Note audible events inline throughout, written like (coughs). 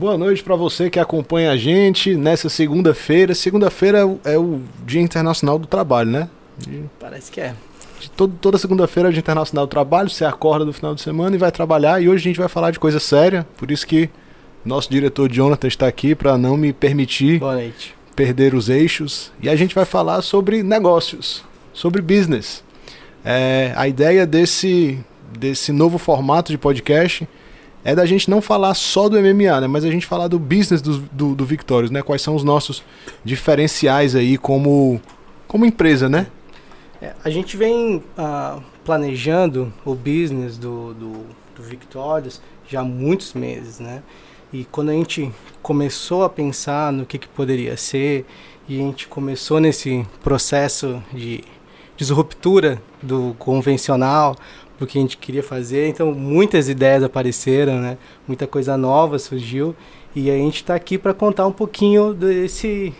Boa noite para você que acompanha a gente nessa segunda-feira. Segunda-feira é o Dia Internacional do Trabalho, né? Parece que é. Todo, toda segunda-feira é o Dia Internacional do Trabalho. Você acorda no final de semana e vai trabalhar. E hoje a gente vai falar de coisa séria. Por isso que nosso diretor Jonathan está aqui para não me permitir perder os eixos. E a gente vai falar sobre negócios, sobre business. É, a ideia desse, desse novo formato de podcast é da gente não falar só do MMA, né? Mas a gente falar do business do, do, do Victorious, né? Quais são os nossos diferenciais aí como, como empresa, né? É, a gente vem uh, planejando o business do, do, do Victorious já há muitos meses, né? E quando a gente começou a pensar no que, que poderia ser, e a gente começou nesse processo de disruptura do convencional, do que a gente queria fazer. Então, muitas ideias apareceram, né? Muita coisa nova surgiu. E a gente está aqui para contar um pouquinho desse,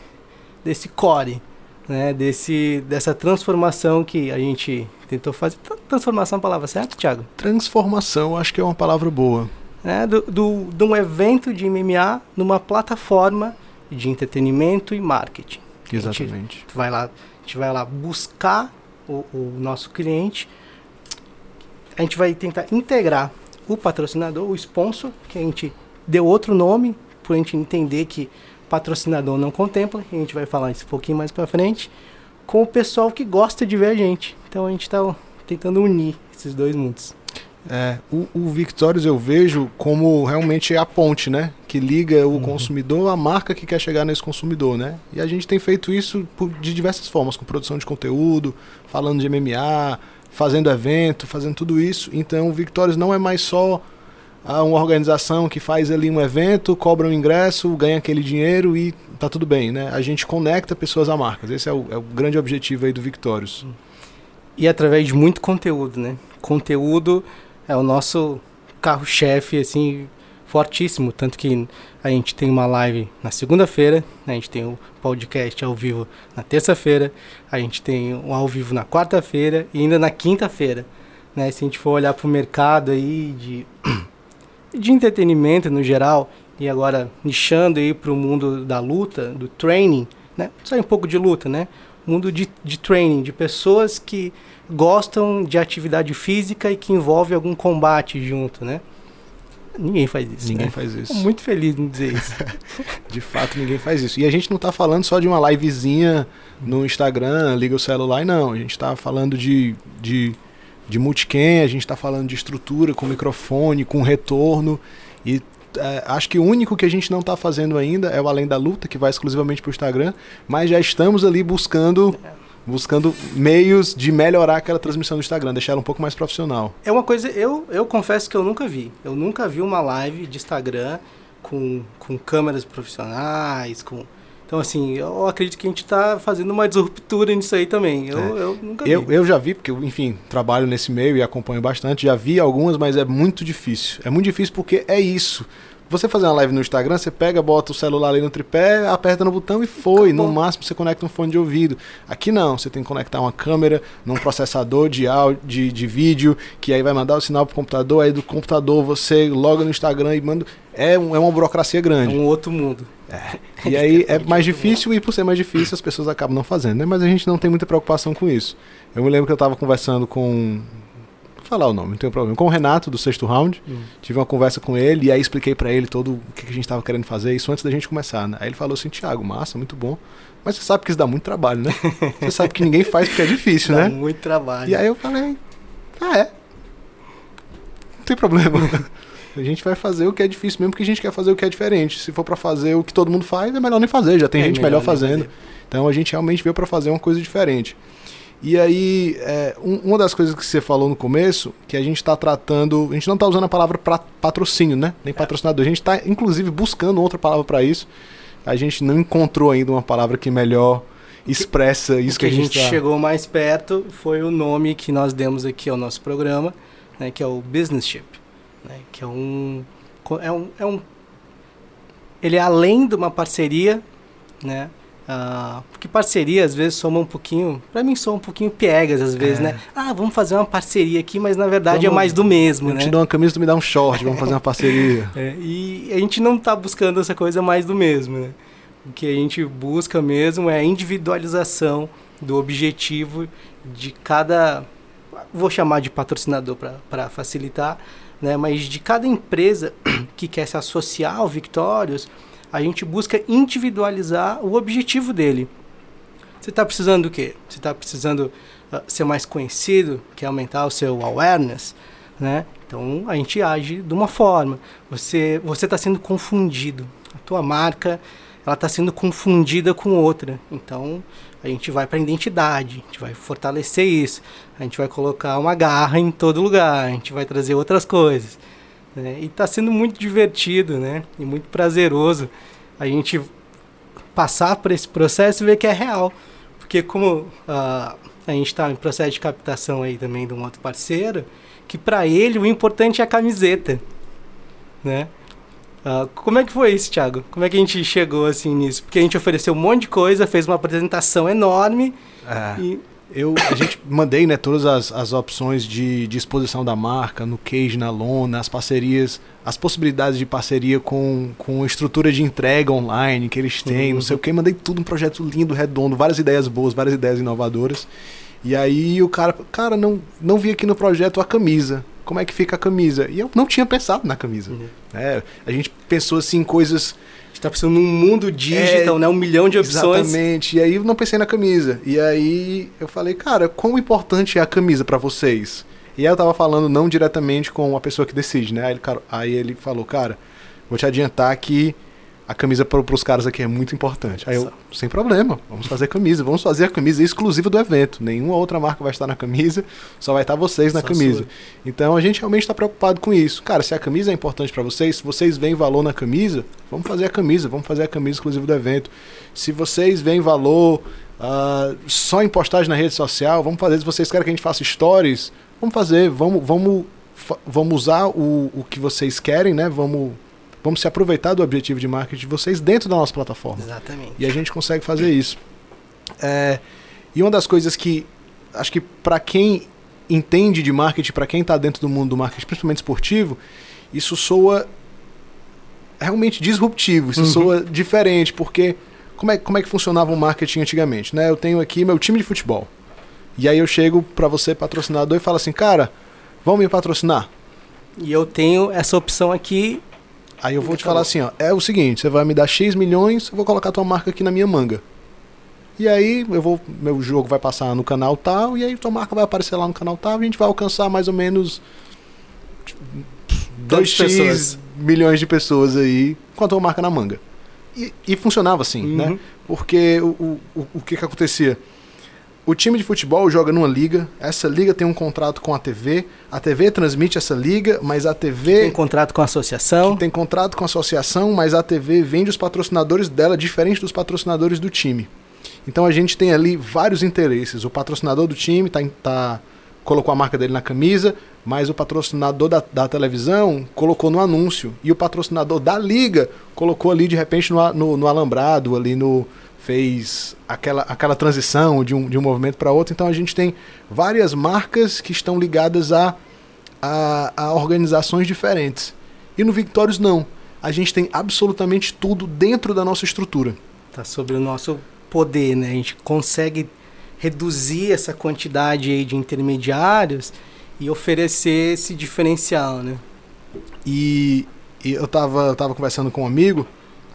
desse core, né? Desse, dessa transformação que a gente tentou fazer. Transformação é a palavra certa, Thiago? Transformação, acho que é uma palavra boa. É, do, do, de um evento de MMA numa plataforma de entretenimento e marketing. Exatamente. A gente vai lá, a gente vai lá buscar o, o nosso cliente a gente vai tentar integrar o patrocinador, o sponsor, que a gente deu outro nome, para a gente entender que patrocinador não contempla, e a gente vai falar isso um pouquinho mais para frente, com o pessoal que gosta de ver a gente. Então a gente está tentando unir esses dois mundos. É, o, o Victorious eu vejo como realmente a ponte, né? Que liga o uhum. consumidor à marca que quer chegar nesse consumidor, né? E a gente tem feito isso por, de diversas formas, com produção de conteúdo, falando de MMA, fazendo evento, fazendo tudo isso. Então o Victorious não é mais só ah, uma organização que faz ali um evento, cobra um ingresso, ganha aquele dinheiro e tá tudo bem, né? A gente conecta pessoas a marcas. Esse é o, é o grande objetivo aí do Victorious. E através de muito conteúdo, né? Conteúdo é o nosso carro-chefe, assim, fortíssimo. Tanto que a gente tem uma live na segunda-feira, a gente tem o podcast ao vivo na terça-feira, a gente tem um ao vivo na quarta-feira e ainda na quinta-feira. Né? Se a gente for olhar para o mercado aí de, (clears throat) de entretenimento no geral, e agora nichando aí para o mundo da luta, do training, né? Só um pouco de luta, né? Mundo de, de training, de pessoas que gostam de atividade física e que envolve algum combate junto, né? Ninguém faz isso. Ninguém né? faz isso. Muito feliz em dizer isso. (laughs) de fato, ninguém faz isso. E a gente não está falando só de uma livezinha no Instagram, liga o celular, não. A gente está falando de, de, de multicam, a gente está falando de estrutura com microfone, com retorno. E é, acho que o único que a gente não está fazendo ainda é o Além da Luta, que vai exclusivamente para o Instagram, mas já estamos ali buscando. É buscando meios de melhorar aquela transmissão do Instagram, deixar ela um pouco mais profissional. É uma coisa, eu, eu confesso que eu nunca vi. Eu nunca vi uma live de Instagram com, com câmeras profissionais, com. Então, assim, eu acredito que a gente está fazendo uma disruptura nisso aí também. Eu, é. eu nunca vi. Eu, eu já vi, porque eu, enfim, trabalho nesse meio e acompanho bastante. Já vi algumas, mas é muito difícil. É muito difícil porque é isso. Você fazer uma live no Instagram, você pega, bota o celular ali no tripé, aperta no botão e foi. Acabou. No máximo você conecta um fone de ouvido. Aqui não, você tem que conectar uma câmera num processador de áudio, de, de vídeo, que aí vai mandar o sinal pro computador, aí do computador você loga no Instagram e manda. É, um, é uma burocracia grande. É um outro mundo. É. E aí é mais difícil e por ser mais difícil as pessoas acabam não fazendo, né? Mas a gente não tem muita preocupação com isso. Eu me lembro que eu estava conversando com falar o nome, não tem problema. Com o Renato, do sexto round, hum. tive uma conversa com ele e aí expliquei para ele todo o que, a gente estava querendo fazer, isso antes da gente começar, né? Aí ele falou assim, Thiago, massa, muito bom. Mas você sabe que isso dá muito trabalho, né? (laughs) Você sabe que ninguém faz porque é difícil, dá né? muito trabalho. E aí eu falei, ah, é. Não tem problema. (laughs) A gente vai fazer o que é difícil mesmo, porque a gente quer fazer o que é diferente. Se for para fazer o que todo mundo faz, é melhor nem fazer, já tem é gente melhor, melhor fazendo. Então a gente realmente veio para fazer uma coisa diferente. E aí, é, um, uma das coisas que você falou no começo, que a gente está tratando. A gente não está usando a palavra pra, patrocínio, né? Nem patrocinador. A gente está, inclusive, buscando outra palavra para isso. A gente não encontrou ainda uma palavra que melhor expressa isso que, que, a gente, tá... chegou mais perto foi o nome que nós demos aqui ao nosso programa, né, que é o Business né, que é um, é um, é um ele é além de uma parceria, né, Uh, porque parceria às vezes soma um pouquinho, para mim são um pouquinho piegas às vezes, é. né? Ah, vamos fazer uma parceria aqui, mas na verdade é vamos, é mais do mesmo, eu né? Eu te dou uma camisa, tu me dá um short, vamos fazer uma parceria. (laughs) É, e a gente não tá buscando essa coisa mais do mesmo, né? O que a gente busca mesmo é a individualização do objetivo de cada, vou chamar de patrocinador para facilitar, né? Mas de cada empresa (clears throat) que quer se associar ao Victorious, a gente busca individualizar o objetivo dele. Você está precisando do quê? Você está precisando uh, ser mais conhecido, quer aumentar o seu awareness, né? Então a gente age de uma forma. Você você está sendo confundido. A tua marca ela está sendo confundida com outra. Então a gente vai para a identidade, a gente vai fortalecer isso, a gente vai colocar uma garra em todo lugar, a gente vai trazer outras coisas. Né? E está sendo muito divertido, né? E muito prazeroso a gente passar por esse processo e ver que é real. Porque como uh, a gente está em processo de captação aí também de um outro parceiro, que para ele o importante é a camiseta, né? Uh, como é que foi isso, Thiago? Como é que a gente chegou assim nisso? Porque a gente ofereceu um monte de coisa, fez uma apresentação enorme é. e eu, a gente mandei né, todas as, as opções de, de exposição da marca, no cage, na lona, as parcerias, as possibilidades de parceria com, com estrutura de entrega online que eles têm, uhum. não sei o que. Mandei tudo um projeto lindo, redondo, várias ideias boas, várias ideias inovadoras. E aí o cara, cara, não, não vi aqui no projeto a camisa. Como é que fica a camisa? E eu não tinha pensado na camisa. Uhum. É, a gente pensou assim em coisas está pensando num mundo digital, é, né? Um milhão de opções. Exatamente. E aí eu não pensei na camisa. E aí eu falei, cara, quão importante é a camisa para vocês? E aí eu tava falando não diretamente com a pessoa que decide, né? Aí ele, aí ele falou, cara, vou te adiantar que a camisa para os caras aqui é muito importante. Aí eu, sem problema, vamos fazer camisa, vamos fazer a camisa exclusiva do evento. Nenhuma outra marca vai estar na camisa, só vai estar vocês na só camisa. Sua. Então a gente realmente está preocupado com isso. Cara, se a camisa é importante para vocês, se vocês veem valor na camisa, vamos fazer a camisa, vamos fazer a camisa exclusiva do evento. Se vocês veem valor uh, só em postagem na rede social, vamos fazer. Se vocês querem que a gente faça stories, vamos fazer, vamos, vamos, vamos usar o, o que vocês querem, né? Vamos vamos se aproveitar do objetivo de marketing de vocês dentro da nossa plataforma. Exatamente. E a gente consegue fazer isso. É, e uma das coisas que acho que para quem entende de marketing, para quem está dentro do mundo do marketing, principalmente esportivo, isso soa realmente disruptivo, isso uhum. soa diferente, porque como é, como é que funcionava o marketing antigamente? Né? Eu tenho aqui meu time de futebol. E aí eu chego para você, patrocinador, e falo assim, cara, vamos me patrocinar? E eu tenho essa opção aqui Aí eu vou te falar assim, ó, é o seguinte, você vai me dar X milhões, eu vou colocar tua marca aqui na minha manga. E aí eu vou, meu jogo vai passar no canal tal, e aí tua marca vai aparecer lá no canal tal, e a gente vai alcançar mais ou menos 2x milhões de pessoas aí com a tua marca na manga. E, e funcionava assim, né? uhum. né? Porque o, o, o que que acontecia? O time de futebol joga numa liga, essa liga tem um contrato com a TV, a TV transmite essa liga, mas a TV. Tem contrato com a associação. tem contrato com a associação, mas a TV vende os patrocinadores dela, diferente dos patrocinadores do time. Então a gente tem ali vários interesses. O patrocinador do time tá, tá colocou a marca dele na camisa, mas o patrocinador da, da, televisão colocou no anúncio. E o patrocinador da liga colocou ali de repente no, no, no alambrado, ali no, fez aquela, aquela transição de um, de um movimento para outro. Então a gente tem várias marcas que estão ligadas a, a, a organizações diferentes. E no Victórios não. A gente tem absolutamente tudo dentro da nossa estrutura. Está sobre o nosso poder, né? A gente consegue reduzir essa quantidade aí de intermediários e oferecer esse diferencial, né? E, e eu estava eu tava conversando com um amigo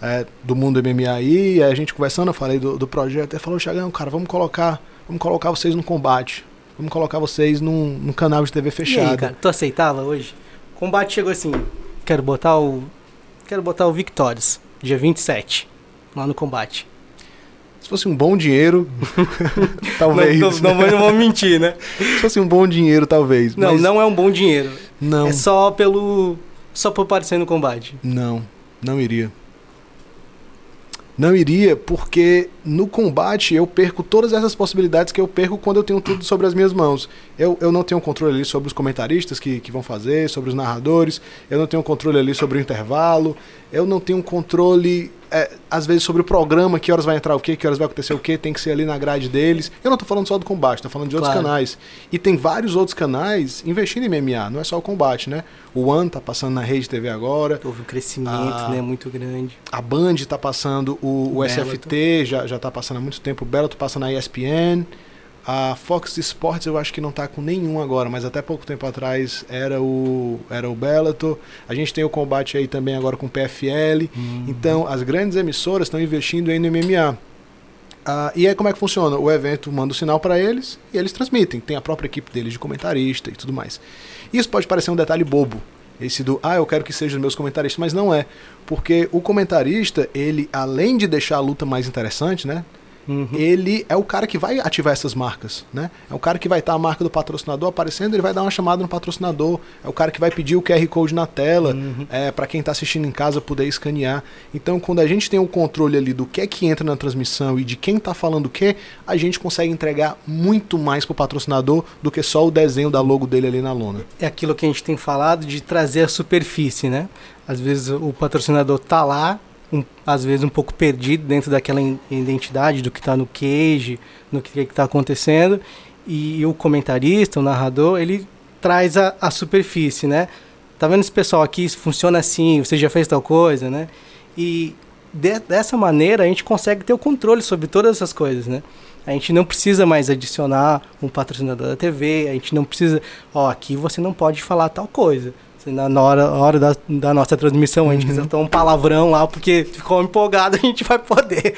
é, do mundo MMA aí, e a gente conversando, eu falei do, do projeto, ele falou, Chagão, cara, vamos colocar, vamos colocar vocês no combate. Vamos colocar vocês num, num canal de TV fechado. E aí, cara, tu aceitava hoje? O combate chegou assim, quero botar o. Quero botar o Victorious, dia 27, lá no combate. Se fosse um bom dinheiro, (laughs) talvez. Não, não, não, vamos mentir, né? Se fosse um bom dinheiro, talvez. Não, mas... não é um bom dinheiro. Não. É só pelo. Só por aparecer no combate. Não, não iria. Não iria, porque no combate eu perco todas essas possibilidades que eu perco quando eu tenho tudo sobre as minhas mãos. Eu, eu não tenho controle ali sobre os comentaristas que, que vão fazer, sobre os narradores, eu não tenho controle ali sobre o intervalo, eu não tenho controle é, às vezes sobre o programa, que horas vai entrar o quê, que horas vai acontecer o quê, tem que ser ali na grade deles. Eu não tô falando só do combate, tô falando de outros claro. canais. E tem vários outros canais investindo em MMA, não é só o combate, né? O One tá passando na rede TV agora. Houve um crescimento, a, né, muito grande. A Band tá passando, o, o, o SFT já, já tá passando há muito tempo, o Bellator passa na ESPN. A Fox Sports eu acho que não está com nenhum agora, mas até pouco tempo atrás era o era o Bellator. A gente tem o combate aí também agora com o PFL. Uhum. Então, as grandes emissoras estão investindo aí no MMA. Ah, e aí como é que funciona? O evento manda o sinal para eles e eles transmitem. Tem a própria equipe deles de comentarista e tudo mais. Isso pode parecer um detalhe bobo, esse do ah, eu quero que sejam meus comentaristas, mas não é, porque o comentarista, ele além de deixar a luta mais interessante, né? Uhum. Ele é o cara que vai ativar essas marcas, né? É o cara que vai estar a marca do patrocinador aparecendo, ele vai dar uma chamada no patrocinador. É o cara que vai pedir o QR Code na tela, uhum. é, para quem está assistindo em casa poder escanear. Então, quando a gente tem o controle ali do que é que entra na transmissão e de quem está falando o que, a gente consegue entregar muito mais para o patrocinador do que só o desenho da logo dele ali na lona. É aquilo que a gente tem falado de trazer a superfície, né? Às vezes o patrocinador tá lá, um, às vezes um pouco perdido dentro daquela identidade do que está no cage, no que está acontecendo, e o comentarista, o narrador, ele traz a, a superfície, né? Tá vendo esse pessoal aqui, funciona assim, você já fez tal coisa, né? E de, dessa maneira a gente consegue ter o controle sobre todas essas coisas, né? A gente não precisa mais adicionar um patrocinador da TV, a gente não precisa, ó, aqui você não pode falar tal coisa na, na hora, hora da, da, nossa transmissão, a gente uhum. quiser dar um palavrão lá, porque ficou empolgado, (laughs) a gente vai poder.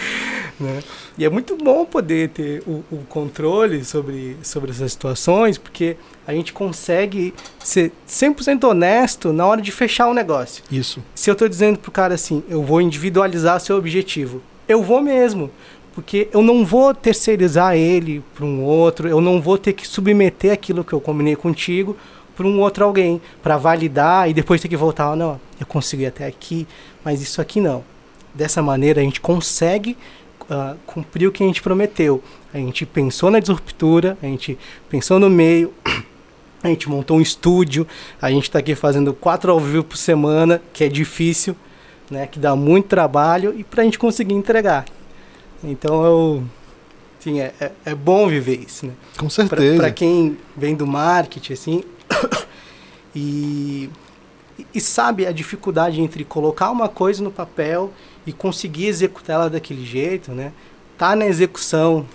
Né? E é muito bom poder ter o, o, controle sobre, sobre essas situações, porque a gente consegue ser 100% honesto na hora de fechar o negócio. Isso. Se eu estou dizendo pro cara assim, eu vou individualizar seu objetivo, eu vou mesmo porque eu não vou terceirizar ele para um outro, eu não vou ter que submeter aquilo que eu combinei contigo para um outro alguém, para validar e depois ter que voltar, não, eu consegui até aqui, mas isso aqui não. Dessa maneira a gente consegue uh, cumprir o que a gente prometeu. A gente pensou na disruptura, a gente pensou no meio, (clears throat) a gente montou um estúdio, a gente está aqui fazendo quatro ao vivo por semana, que é difícil, né, que dá muito trabalho e para a gente conseguir entregar. Então eu Sim, é, é, é, bom viver isso, né? Com certeza. Para quem vem do marketing, assim, (coughs) e, e sabe a dificuldade entre colocar uma coisa no papel e conseguir executá-la daquele jeito, né? Tá na execução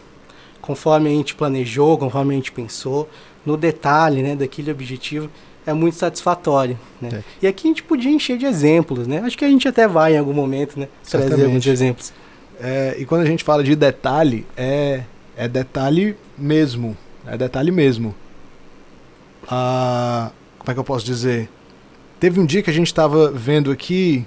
conforme a gente planejou, conforme a gente pensou, no detalhe, né, daquele objetivo, é muito satisfatório, né? É. E aqui a gente podia encher de exemplos, né? Acho que a gente até vai em algum momento, né, trazer alguns exemplos. É, e quando a gente fala de detalhe, é, é detalhe mesmo, é detalhe mesmo a como é que eu posso dizer? Teve um dia que a gente estava vendo aqui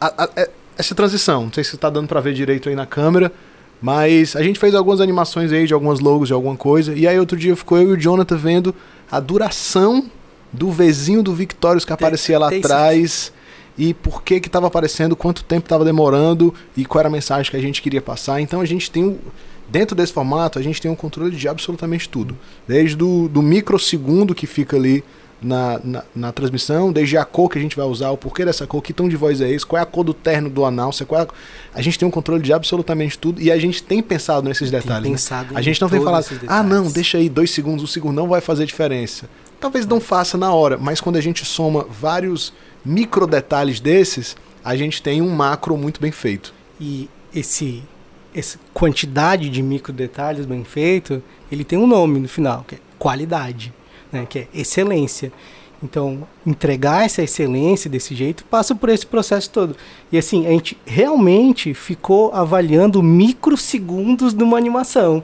a, a, é, essa transição. Não sei se está dando para ver direito aí na câmera, mas a gente fez algumas animações aí de algumas logos de alguma coisa. E aí outro dia ficou eu e o Jonathan vendo a duração do vizinho do Victorious que aparecia lá atrás e por que que estava aparecendo, quanto tempo estava demorando e qual era a mensagem que a gente queria passar. Então a gente tem um Dentro desse formato, a gente tem um controle de absolutamente tudo. Desde do, do microsegundo que fica ali na, na, na, transmissão, desde a cor que a gente vai usar, o porquê dessa cor, que tom de voz é esse, qual é a cor do terno do announcer, qual é a... a gente tem um controle de absolutamente tudo e a gente tem pensado nesses detalhes. Tem né? pensado né? A gente não tem falado, ah não, deixa aí dois segundos, um segundo não vai fazer diferença. Talvez não faça na hora, mas quando a gente soma vários micro detalhes desses, a gente tem um macro muito bem feito. E esse essa quantidade de micro detalhes bem feito, ele tem um nome no final, que é qualidade, né, que é excelência. Então, entregar essa excelência desse jeito passa por esse processo todo. E assim, a gente realmente ficou avaliando microsegundos de uma animação.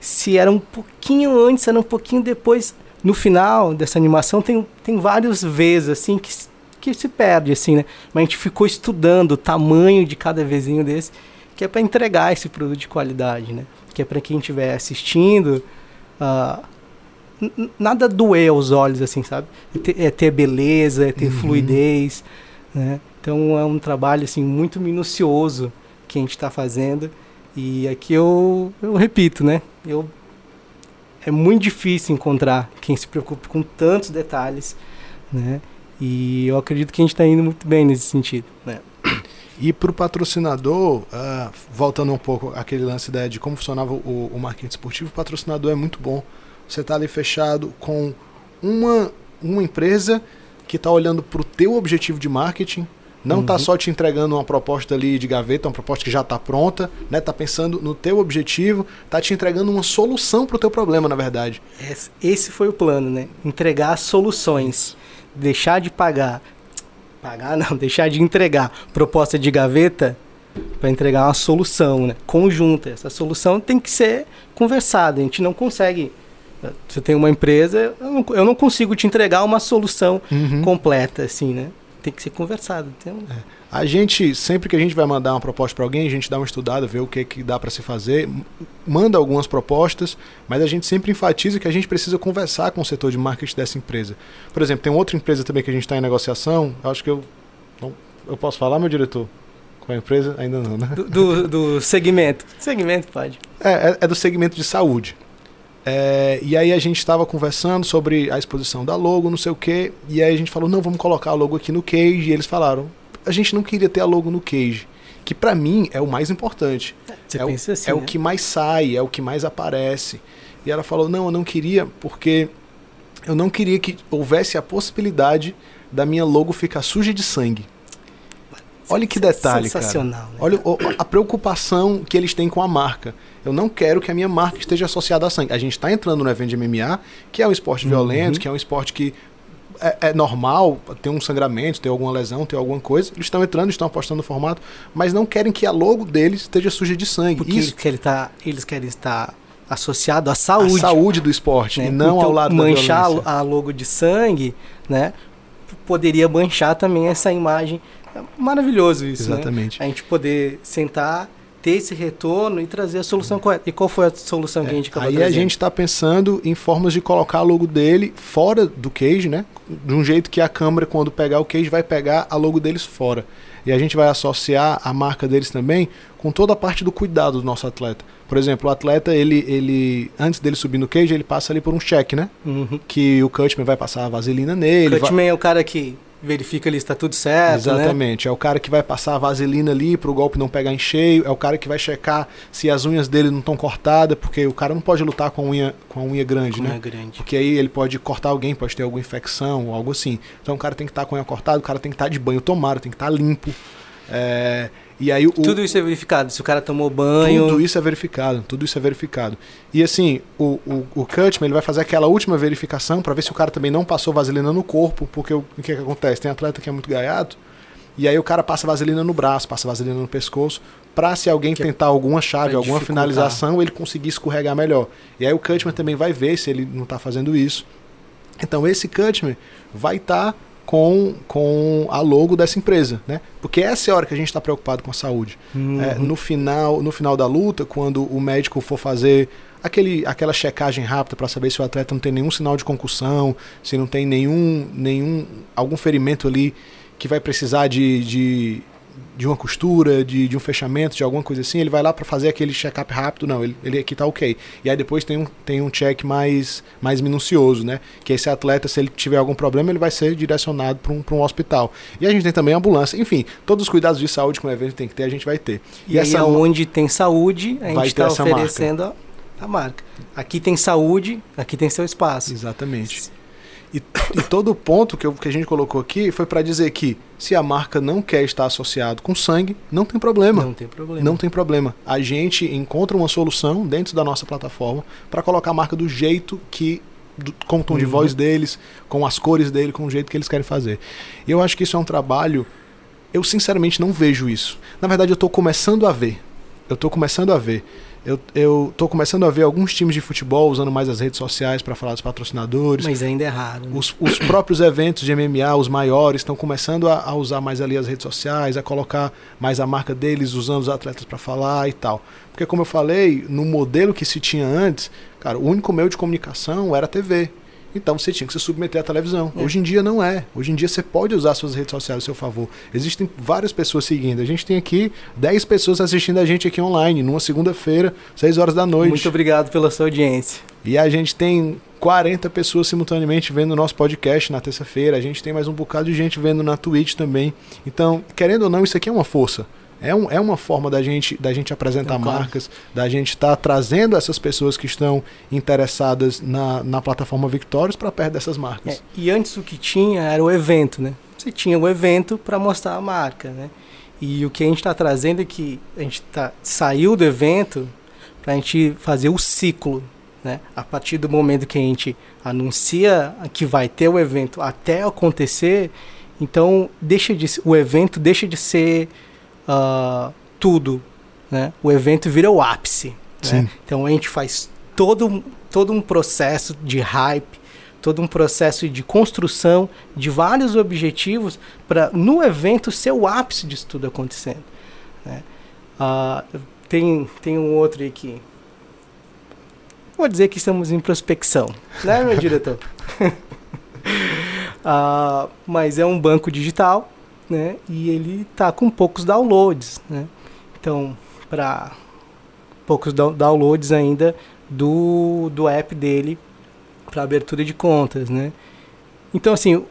Se era um pouquinho antes, era um pouquinho depois. No final dessa animação tem, tem vários vezes assim que, que se perde, assim, né? Mas a gente ficou estudando o tamanho de cada vizinho desse que é para entregar esse produto de qualidade, né? Que é para quem estiver assistindo, uh, nada doer aos olhos, assim, sabe? É ter, é ter beleza, é ter uhum. fluidez, né? Então é um trabalho, assim, muito minucioso que a gente está fazendo. E aqui eu, eu repito, né? Eu, é muito difícil encontrar quem se preocupe com tantos detalhes, né? E eu acredito que a gente está indo muito bem nesse sentido, né? E para o patrocinador, uh, voltando um pouco aquele lance da, de como funcionava o, o marketing esportivo, o patrocinador é muito bom. Você está ali fechado com uma, uma empresa que está olhando para o teu objetivo de marketing, não está uhum. só te entregando uma proposta ali de gaveta, uma proposta que já está pronta, né? Tá pensando no teu objetivo, tá te entregando uma solução para o teu problema, na verdade. Esse foi o plano, né? Entregar soluções, deixar de pagar, pagar não, (laughs) deixar de entregar proposta de gaveta para entregar uma solução, né? Conjunta. Essa solução tem que ser conversada. A gente não consegue você tem uma empresa, eu não, eu não consigo te entregar uma solução uhum. completa, assim, né? Tem que ser conversado. Então... É. A gente, sempre que a gente vai mandar uma proposta para alguém, a gente dá uma estudada, vê o que, que dá para se fazer, manda algumas propostas, mas a gente sempre enfatiza que a gente precisa conversar com o setor de marketing dessa empresa. Por exemplo, tem outra empresa também que a gente está em negociação, acho que eu. Não, eu posso falar, meu diretor? Com a empresa? Ainda não, né? Do, do, do segmento. Segmento pode. É, é, é do segmento de saúde. É, e aí a gente estava conversando sobre a exposição da logo, não sei o quê, e aí a gente falou, não, vamos colocar a logo aqui no cage, e eles falaram, a gente não queria ter a logo no cage, que para mim é o mais importante. Você é pensa o, assim, É né? o que mais sai, é o que mais aparece. E ela falou, não, eu não queria, porque eu não queria que houvesse a possibilidade da minha logo ficar suja de sangue. Olha que detalhe, Sensacional, cara. Né? Olha a preocupação que eles têm com a marca. Eu não quero que a minha marca esteja associada a sangue. A gente está entrando no evento de MMA, que é um esporte uhum. violento, que é um esporte que é, é, normal ter um sangramento, ter alguma lesão, ter alguma coisa. Eles estão entrando, estão apostando no formato, mas não querem que a logo deles esteja suja de sangue. Porque Isso, que ele tá, eles querem estar associado à saúde. A saúde do esporte, né? e não então, ao lado manchar da Manchar a logo de sangue, né? Poderia manchar também essa imagem é maravilhoso isso. Né? Exatamente. Né? A gente poder sentar, ter esse retorno e trazer a solução correta. E qual foi a solução é, que a gente acabou Aí trazendo? a gente está pensando em formas de colocar o logo dele fora do cage, né? De um jeito que a câmera, quando pegar o cage, vai pegar a logo deles fora. E a gente vai associar a marca deles também com toda a parte do cuidado do nosso atleta. Por exemplo, o atleta, ele, ele antes dele subir no cage, ele passa ali por um check, né? Uhum. Que o Cutman vai passar a vaselina nele. O Cutman vai... é o cara que verifica ali se está tudo certo. Né? Exatamente. Né? É o cara que vai passar a vaselina ali para o golpe não pegar em cheio. É o cara que vai checar se as unhas dele não estão cortadas, porque o cara não pode lutar com a unha, com a unha grande, com né? Unha grande. Porque aí ele pode cortar alguém, pode ter alguma infecção ou algo assim. Então o cara tem que estar tá com a unha cortada, o cara tem que estar tá de banho tomado, tem que estar tá limpo. É, e aí o, tudo isso é verificado. Se o cara tomou banho. Tudo isso é verificado. Tudo isso é verificado. E assim, o, o, o Cutman ele vai fazer aquela última verificação para ver se o cara também não passou vaselina no corpo, porque o, o que, que acontece? Tem atleta que é muito gaiato, e aí o cara passa vaselina no braço, passa vaselina no pescoço, para se alguém que tentar alguma chave, alguma finalização, ele conseguir escorregar melhor. E aí o Cutman também vai ver se ele não está fazendo isso. Então esse Cutman vai estar tá com, com a logo dessa empresa, né? Porque essa é a hora que a gente está preocupado com a saúde. Uhum. É, no final no final da luta, quando o médico for fazer aquele, aquela checagem rápida para saber se o atleta não tem nenhum sinal de concussão, se não tem nenhum, nenhum algum ferimento ali que vai precisar de, de de uma costura, de, de um fechamento, de alguma coisa assim, ele vai lá para fazer aquele check-up rápido, não, ele, ele aqui tá ok. E aí depois tem um, tem um check mais, mais minucioso, né? Que esse atleta, se ele tiver algum problema, ele vai ser direcionado para um, um hospital. E a gente tem também a ambulância. Enfim, todos os cuidados de saúde que um evento tem que ter, a gente vai ter. E, e aí, essa, onde tem saúde, a gente está oferecendo marca. a marca. Aqui tem saúde, aqui tem seu espaço. Exatamente. E, e todo o ponto que, eu, que a gente colocou aqui foi para dizer que se a marca não quer estar associado com sangue, não tem problema. Não tem problema. Não tem problema. A gente encontra uma solução dentro da nossa plataforma para colocar a marca do jeito que do, com o tom uhum. de voz deles, com as cores dele, com o jeito que eles querem fazer. E eu acho que isso é um trabalho. Eu sinceramente não vejo isso. Na verdade, eu estou começando a ver. Eu estou começando a ver. Eu, eu tô começando a ver alguns times de futebol usando mais as redes sociais para falar dos patrocinadores. Mas ainda é raro. Né? Os, os próprios eventos de MMA, os maiores, estão começando a, a, usar mais ali as redes sociais, a colocar mais a marca deles, usando os atletas para falar e tal. Porque, como eu falei, no modelo que se tinha antes, cara, o único meio de comunicação era a TV. Então você tinha que se submeter à televisão. É. Hoje em dia não é. Hoje em dia você pode usar suas redes sociais a seu favor. Existem várias pessoas seguindo. A gente tem aqui 10 pessoas assistindo a gente aqui online, numa segunda-feira, 6 horas da noite. Muito obrigado pela sua audiência. E a gente tem 40 pessoas simultaneamente vendo o nosso podcast na terça-feira. A gente tem mais um bocado de gente vendo na Twitch também. Então, querendo ou não, isso aqui é uma força. É, um, é uma forma da gente, da gente apresentar marcas, da gente estar tá trazendo essas pessoas que estão interessadas na, na plataforma Victorious para perto dessas marcas. É, e antes o que tinha era o evento, né? Você tinha o evento para mostrar a marca, né? E o que a gente está trazendo é que a gente tá, saiu do evento para a gente fazer o ciclo né? A partir do momento que a gente anuncia que vai ter o evento até acontecer, então deixa de, o evento deixa de ser uh, tudo. Né? O evento vira o ápice. Né? Então a gente faz todo, todo um processo de hype, todo um processo de construção de vários objetivos para no evento ser o ápice disso tudo acontecendo. Né? Uh, tem, tem um outro aqui vou dizer que estamos em prospecção, né, meu (laughs) diretor? uh, (laughs) mas é um banco digital, né? E ele está com poucos downloads, né? Então, para poucos downloads ainda do, do app dele para abertura de contas, né? Então, assim,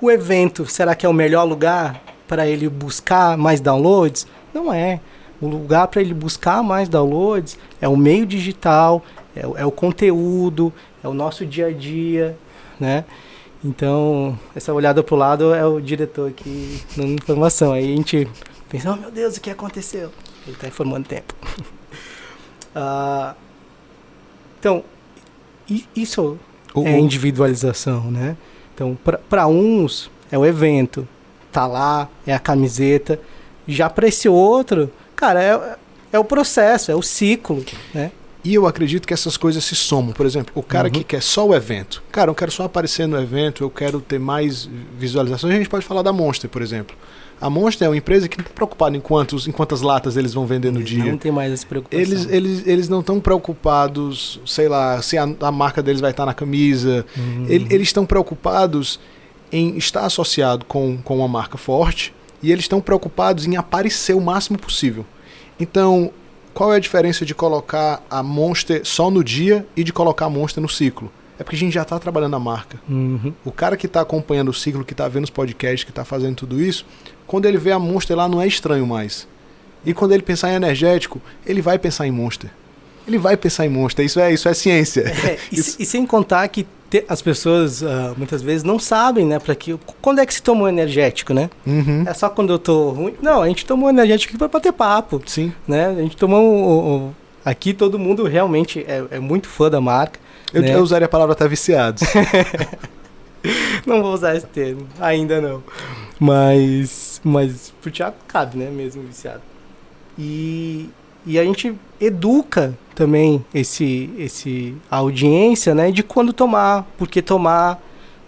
o evento, será que é o melhor lugar para ele buscar mais downloads? Não é. O lugar para ele buscar mais downloads é o meio digital, é, é o conteúdo, é o nosso dia a dia, né? Então, essa olhada pro lado é o diretor aqui dando informação. Aí a gente pensa, oh meu Deus, o que aconteceu? Ele está informando tempo. uh, (laughs) então, isso é individualização, né? Então, para uns é o evento, tá lá, é a camiseta. Já para esse outro, cara, é, é o processo, é o ciclo, né? E eu acredito que essas coisas se somam. Por exemplo, o cara uhum. que quer só o evento. Cara, eu quero só aparecer no evento, eu quero ter mais visualizações. A gente pode falar da Monster, por exemplo. A Monster é uma empresa que não está preocupada em, quantos, em quantas latas eles vão vender no eles dia. Não tem mais essa preocupação. Eles, eles, eles não estão preocupados, sei lá, se a, a, marca deles vai estar na camisa. Uhum. Ele, eles estão preocupados em estar associado com, com uma marca forte e eles estão preocupados em aparecer o máximo possível. Então, qual é a diferença de colocar a Monster só no dia e de colocar a Monster no ciclo? É porque a gente já está trabalhando a marca. Uhum. O cara que está acompanhando o ciclo, que está vendo os podcasts, que está fazendo tudo isso, quando ele vê a Monster lá, não é estranho mais. E quando ele pensar em energético, ele vai pensar em Monster. Ele vai pensar em Monster. Isso é, isso é ciência. É, isso... E, e, sem contar que te, as pessoas uh, muitas vezes não sabem, né, para que quando é que se tomou energético, né? Uhum. É só quando eu tô ruim. Não, a gente tomou energético para bater papo. Sim. Né? A gente tomou um, um, aqui todo mundo realmente é, é muito fã da marca. Eu, né? eu usaria a palavra até viciados. (laughs) não vou usar esse termo, ainda não. Mas mas pro Thiago cabe, né, mesmo viciado. E e a gente educa também esse, esse a audiência, né, de quando tomar, por que tomar,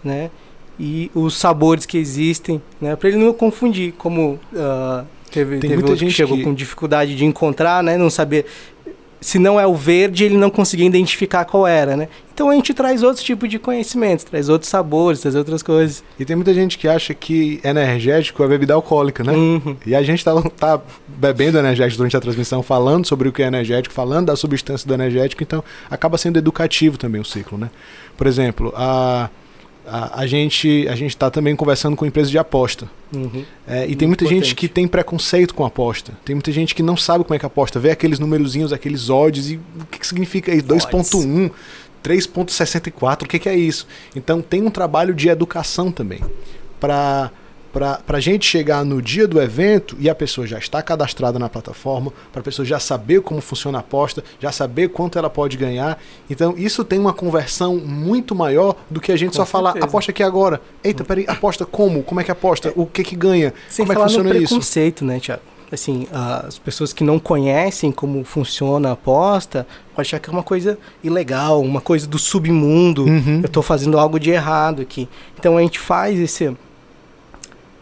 né, e os sabores que existem, né, para ele não confundir, como uh, teve, Tem teve muita gente que chegou que... com dificuldade de encontrar, né, não saber se não é o verde, ele não conseguia identificar qual era, né? Então a gente traz outros tipos de conhecimentos, traz outros sabores, traz outras coisas. E tem muita gente que acha que energético é bebida alcoólica, né? Uhum. E a gente tá, tá bebendo energético durante a transmissão, falando sobre o que é energético, falando da substância do energético, então acaba sendo educativo também o ciclo, né? Por exemplo, a a, a, gente a gente está também conversando com empresas de aposta. Uhum. É, e tem muita importante. gente que tem preconceito com aposta. Tem muita gente que não sabe como é que aposta. Vê aqueles númerozinhos, aqueles odds e o que, que significa isso? 2.1, 3.64, o que, que é isso? Então tem um trabalho de educação também. Para para a gente chegar no dia do evento e a pessoa já está cadastrada na plataforma, para a pessoa já saber como funciona a aposta, já saber quanto ela pode ganhar. Então, isso tem uma conversão muito maior do que a gente Com só certeza. falar, aposta aqui agora. Eita, peraí, aposta como? Como é que aposta? O que que ganha? Sem como é que funciona no isso? preconceito, né, Tiago? Assim, as pessoas que não conhecem como funciona a aposta, pode achar que é uma coisa ilegal, uma coisa do submundo. Uhum. Eu estou fazendo algo de errado aqui. Então a gente faz esse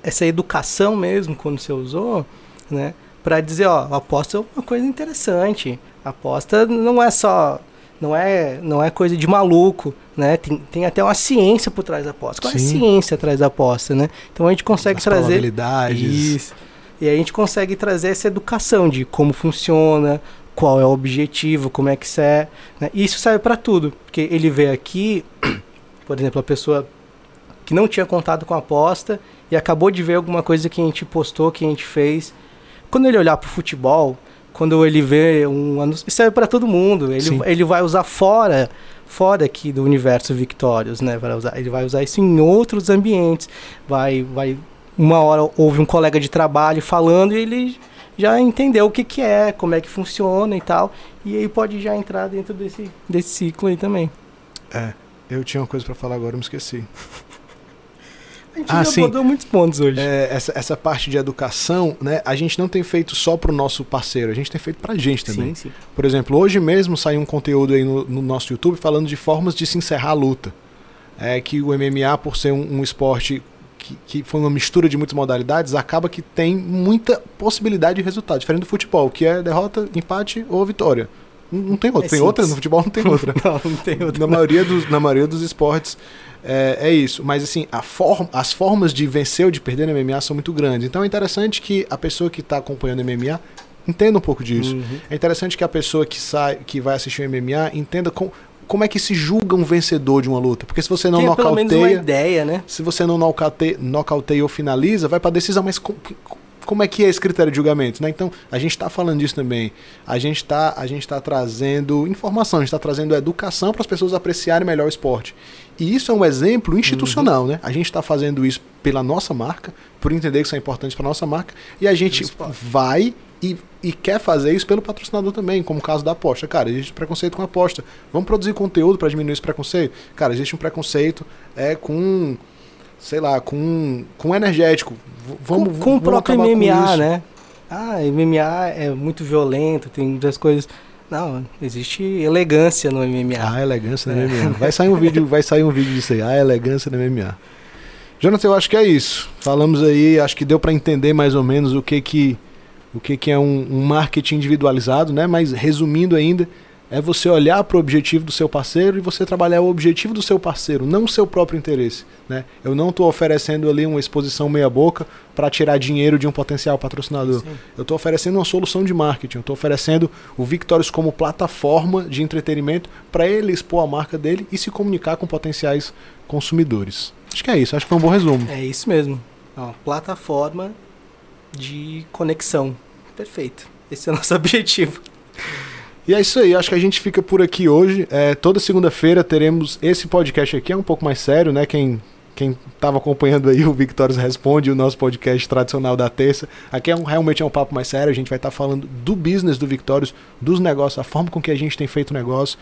essa educação mesmo, quando você usou, né? Para dizer, ó, aposta é uma coisa interessante. Aposta não é só. Não é, não é coisa de maluco, né? Tem, tem até uma ciência por trás da aposta. Qual Sim. é a ciência atrás da aposta, né? Então a gente consegue As trazer. Isso. E a gente consegue trazer essa educação de como funciona, qual é o objetivo, como é que isso é. Né? E isso serve para tudo, porque ele vê aqui, (clears throat) por exemplo, a pessoa que não tinha contato com a aposta e acabou de ver alguma coisa que a gente postou, que a gente fez. Quando ele olhar para o futebol, quando ele vê um anúncio, isso serve para todo mundo. Ele, ele vai usar fora fora aqui do universo Victorious, né? Vai usar, ele vai usar isso em outros ambientes. Vai, vai uma hora houve um colega de trabalho falando e ele já entendeu o que, que é, como é que funciona e tal. E aí pode já entrar dentro desse, desse ciclo aí também. É, eu tinha uma coisa para falar agora, eu me esqueci. Gente ah, já abordou muitos pontos hoje. É, essa, essa parte de educação, né? A gente não tem feito só para o nosso parceiro, a gente tem feito para a gente também. Sim, sim. Por exemplo, hoje mesmo saiu um conteúdo aí no, no, nosso YouTube falando de formas de se encerrar a luta. É que o MMA, por ser um, um esporte que, que, foi uma mistura de muitas modalidades, acaba que tem muita possibilidade de resultado, diferente do futebol, que é derrota, empate ou vitória. Não, tem outra. É tem outra? No futebol não tem (laughs) outra. não, não tem outra. Na, Maioria dos, na maioria dos esportes é, é isso. Mas assim, a form, as formas de vencer ou de perder no MMA são muito grandes. Então é interessante que a pessoa que está acompanhando o MMA entenda um pouco disso. Uhum. É interessante que a pessoa que sai, que vai assistir o MMA entenda com, como é que se julga um vencedor de uma luta. Porque se você não Tem nocauteia. Pelo menos uma ideia, né? Se você não nocauteia, nocauteia ou finaliza, vai para decisão, mas com, como é que é esse critério de julgamento, né? Então, a gente está falando disso também. A gente está a gente tá trazendo informação, a gente está trazendo educação para as pessoas apreciarem melhor o esporte. E isso é um exemplo institucional, uhum. né? A gente está fazendo isso pela nossa marca, por entender que isso é importante para nossa marca, e a gente vai e, e, quer fazer isso pelo patrocinador também, como o caso da aposta. Cara, existe preconceito com a aposta. Vamos produzir conteúdo para diminuir esse preconceito? Cara, existe um preconceito é com sei lá, com, com energético. Vamos, com, com o próprio MMA, né? Ah, MMA é muito violento, tem muitas coisas. Não, existe elegância no MMA. Ah, elegância no é. MMA. Vai sair um vídeo, vai sair um vídeo disso aí. Ah, elegância no MMA. Jonathan, eu acho que é isso. Falamos aí, acho que deu para entender mais ou menos o que que o que que é um, um marketing individualizado, né? Mas resumindo ainda, é você olhar para o objetivo do seu parceiro e você trabalhar o objetivo do seu parceiro, não o seu próprio interesse. Né? Eu não estou oferecendo ali uma exposição meia-boca para tirar dinheiro de um potencial patrocinador. Sim. Eu estou oferecendo uma solução de marketing. Eu estou oferecendo o Victorious como plataforma de entretenimento para ele expor a marca dele e se comunicar com potenciais consumidores. Acho que é isso. Acho que foi um bom resumo. É isso mesmo. É uma plataforma de conexão. Perfeito. Esse é o nosso (laughs) objetivo. E é isso aí, acho que a gente fica por aqui hoje. É, toda segunda-feira teremos esse podcast aqui, é um pouco mais sério, né? Quem quem estava acompanhando aí o Victórios Responde, o nosso podcast tradicional da terça. Aqui é um, realmente é um papo mais sério, a gente vai estar tá falando do business do Victórios, dos negócios, a forma com que a gente tem feito o negócio.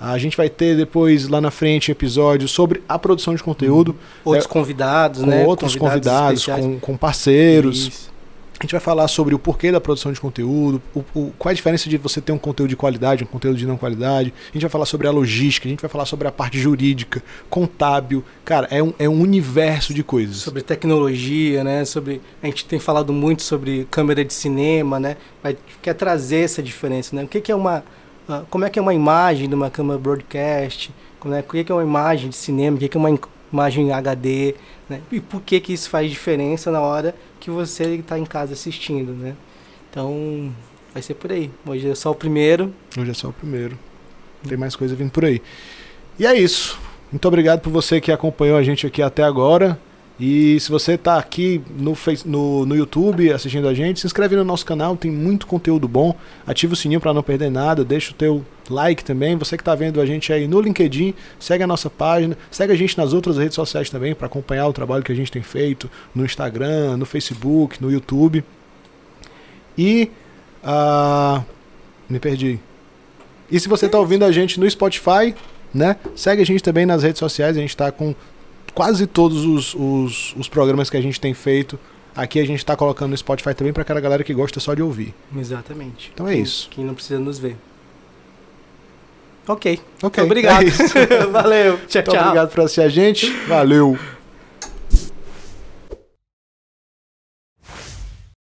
A gente vai ter depois lá na frente episódios sobre a produção de conteúdo. Outros é, convidados, com né? Outros convidados, convidados com, com parceiros. Isso. A gente vai falar sobre o porquê da produção de conteúdo, o, o, qual é a diferença de você ter um conteúdo de qualidade, um conteúdo de não qualidade. A gente vai falar sobre a logística, a gente vai falar sobre a parte jurídica, contábil. Cara, é um, é um universo de coisas. Sobre tecnologia, né? Sobre, a gente tem falado muito sobre câmera de cinema, né? Vai, quer trazer essa diferença, né? O que, que é uma... Uh, como é que é uma imagem de uma câmera broadcast? Como é, o que, é uma imagem de cinema? O que é uma imagem HD? Né? E por que, que isso faz diferença na hora que você está em casa assistindo, né? Então, vai ser por aí. Hoje é só o primeiro. Hoje é só o primeiro. Tem mais coisa vindo por aí. E é isso. Muito obrigado por você que acompanhou a gente aqui até agora. E se você está aqui no, face, no, no YouTube assistindo a gente, se inscreve no nosso canal, tem muito conteúdo bom. Ativa o sininho para não perder nada, deixa o teu like também. Você que está vendo a gente aí no LinkedIn, segue a nossa página, segue a gente nas outras redes sociais também para acompanhar o trabalho que a gente tem feito no Instagram, no Facebook, no YouTube. E. Uh, me perdi. E se você está ouvindo a gente no Spotify, né? Segue a gente também nas redes sociais, a gente está com quase todos os, os, os programas que a gente tem feito Aqui a gente está colocando no Spotify também para aquela galera que gosta só de ouvir. Exatamente. Então é isso. Quem não precisa nos ver. Ok. Ok. Obrigado. É (laughs) Valeu. Tchau, Muito tchau. obrigado por assistir a gente. Valeu.